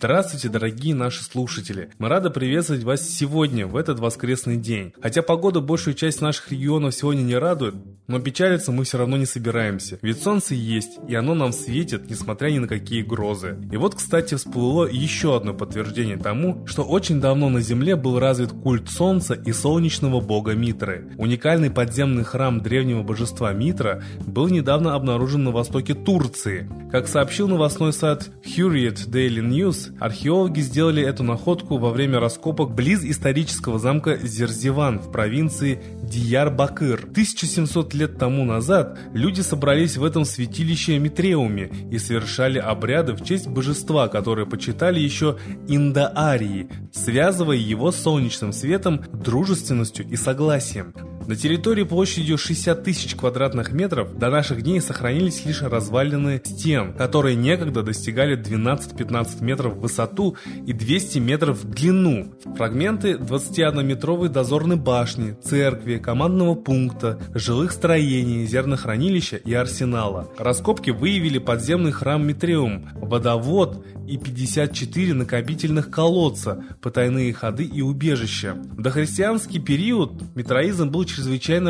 Здравствуйте, дорогие наши слушатели! Мы рады приветствовать вас сегодня, в этот воскресный день. Хотя погода большую часть наших регионов сегодня не радует, но печалиться мы все равно не собираемся. Ведь солнце есть, и оно нам светит, несмотря ни на какие грозы. И вот, кстати, всплыло еще одно подтверждение тому, что очень давно на Земле был развит культ солнца и солнечного бога Митры. Уникальный подземный храм древнего божества Митра был недавно обнаружен на востоке Турции. Как сообщил новостной сайт Hurriyet Daily News, Археологи сделали эту находку во время раскопок близ исторического замка Зерзиван в провинции Дияр-Бакыр. 1700 лет тому назад люди собрались в этом святилище Митреуме и совершали обряды в честь божества, которое почитали еще индоарии, связывая его с солнечным светом, дружественностью и согласием. На территории площадью 60 тысяч квадратных метров до наших дней сохранились лишь развалины стен, которые некогда достигали 12-15 метров в высоту и 200 метров в длину. Фрагменты 21-метровой дозорной башни, церкви, командного пункта, жилых строений, зернохранилища и арсенала. Раскопки выявили подземный храм Митреум, водовод и 54 накопительных колодца, потайные ходы и убежища. В дохристианский период митроизм был чрезвычайно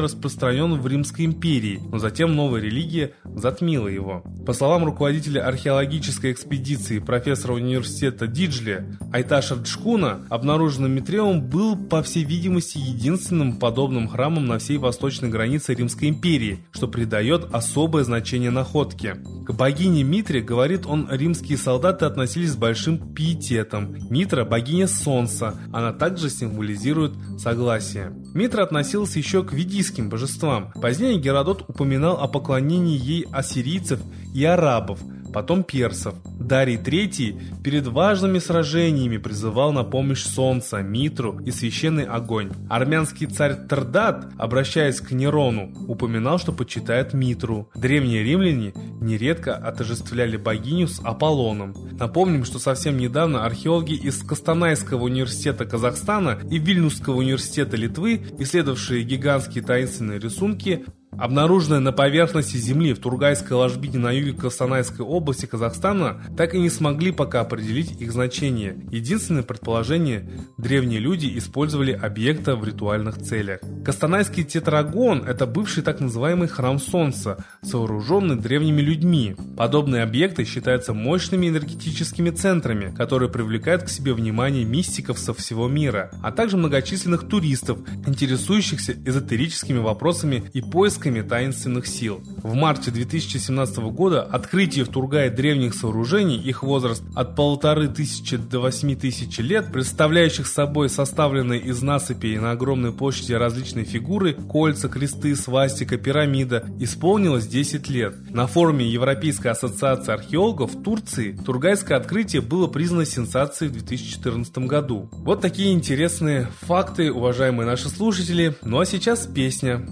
распространен в Римской империи, но затем новая религия затмила его. По словам руководителя археологической экспедиции профессора университета Диджли Айташа Джкуна, обнаруженный Митреум был, по всей видимости, единственным подобным храмом на всей восточной границе Римской империи, что придает особое значение находке. К богине Митре, говорит он, римские солдаты относились с большим пиететом. Митра – богиня солнца, она также символизирует согласие. Митра относился еще к ведийским божествам. Позднее Геродот упоминал о поклонении ей ассирийцев и арабов – потом персов. Дарий III перед важными сражениями призывал на помощь солнца, Митру и священный огонь. Армянский царь Тардат, обращаясь к Нерону, упоминал, что почитает Митру. Древние римляне нередко отождествляли богиню с Аполлоном. Напомним, что совсем недавно археологи из Костанайского университета Казахстана и Вильнюсского университета Литвы, исследовавшие гигантские таинственные рисунки, Обнаруженная на поверхности Земли в Тургайской ложбине на юге Костанайской области Казахстана, так и не смогли пока определить их значение. Единственное предположение – древние люди использовали объекта в ритуальных целях. Костанайский тетрагон – это бывший так называемый храм Солнца, сооруженный древними людьми. Подобные объекты считаются мощными энергетическими центрами, которые привлекают к себе внимание мистиков со всего мира, а также многочисленных туристов, интересующихся эзотерическими вопросами и поисками поисками таинственных сил. В марте 2017 года открытие в Тургае древних сооружений, их возраст от полторы тысячи до восьми тысяч лет, представляющих собой составленные из насыпей на огромной площади различные фигуры, кольца, кресты, свастика, пирамида, исполнилось 10 лет. На форуме Европейской ассоциации археологов в Турции Тургайское открытие было признано сенсацией в 2014 году. Вот такие интересные факты, уважаемые наши слушатели. Ну а сейчас песня.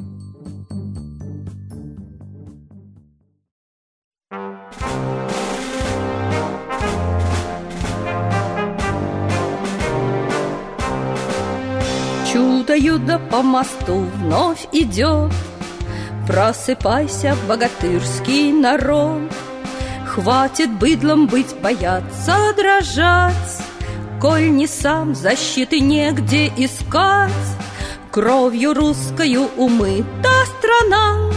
Чудо-юдо по мосту вновь идет. Просыпайся, богатырский народ. Хватит быдлом быть, бояться, дрожать. Коль не сам защиты негде искать. Кровью русскою умыта страна.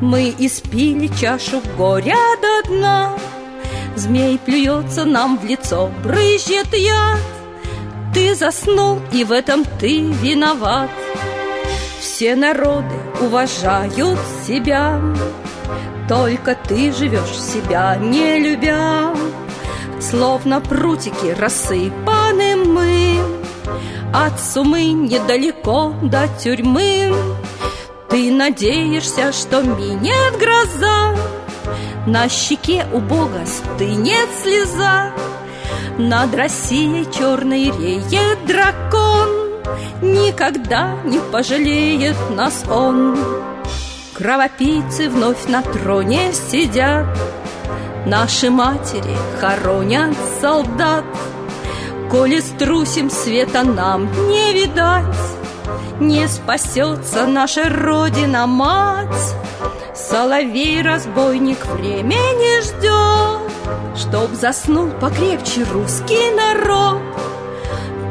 Мы испили чашу горя до дна. Змей плюется нам в лицо, брызжет яд ты заснул, и в этом ты виноват. Все народы уважают себя Только ты живешь себя, не любя. Словно прутики рассыпаны мы От сумы недалеко до тюрьмы. Ты надеешься, что минет гроза На щеке у Бога стынет слеза над Россией черной реет дракон Никогда не пожалеет нас он. Кровопийцы вновь на троне сидят Наши матери хоронят солдат. Коли струсим света нам не видать Не спасется наша Родина-мать. Соловей-разбойник времени ждет, Чтоб заснул покрепче русский народ.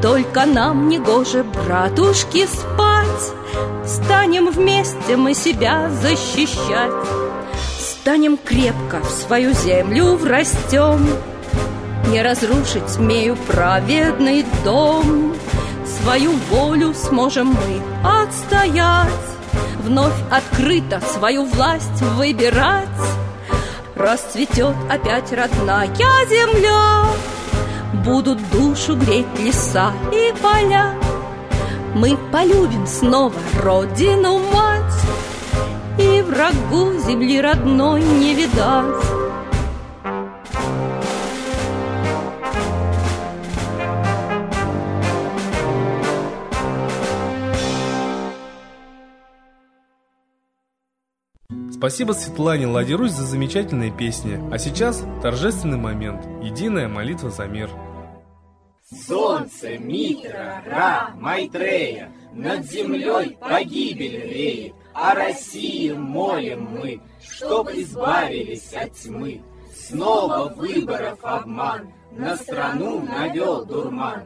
Только нам не гоже, братушки, спать, Станем вместе мы себя защищать. Станем крепко в свою землю врастем, Не разрушить смею праведный дом. Свою волю сможем мы отстоять, Вновь открыто свою власть выбирать. Расцветет опять родная земля, Будут душу греть леса и поля. Мы полюбим снова родину мать, И врагу земли родной не видать. Спасибо Светлане Ладирусь за замечательные песни. А сейчас торжественный момент. Единая молитва за мир. Солнце, Митра, Ра, Майтрея, Над землей погибель реет, О России молим мы, Чтоб избавились от тьмы. Снова выборов обман, На страну навел дурман.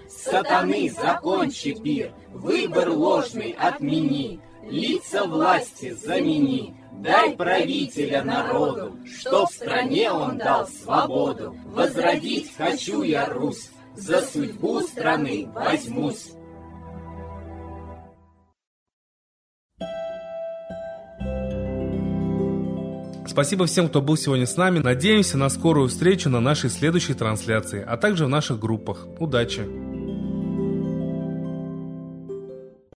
Сатаны, закончи пир, Выбор ложный отмени, Лица власти замени, Дай правителя народу, Что в стране он дал свободу. Возродить хочу я Русь, За судьбу страны возьмусь. Спасибо всем, кто был сегодня с нами. Надеемся на скорую встречу на нашей следующей трансляции, а также в наших группах. Удачи!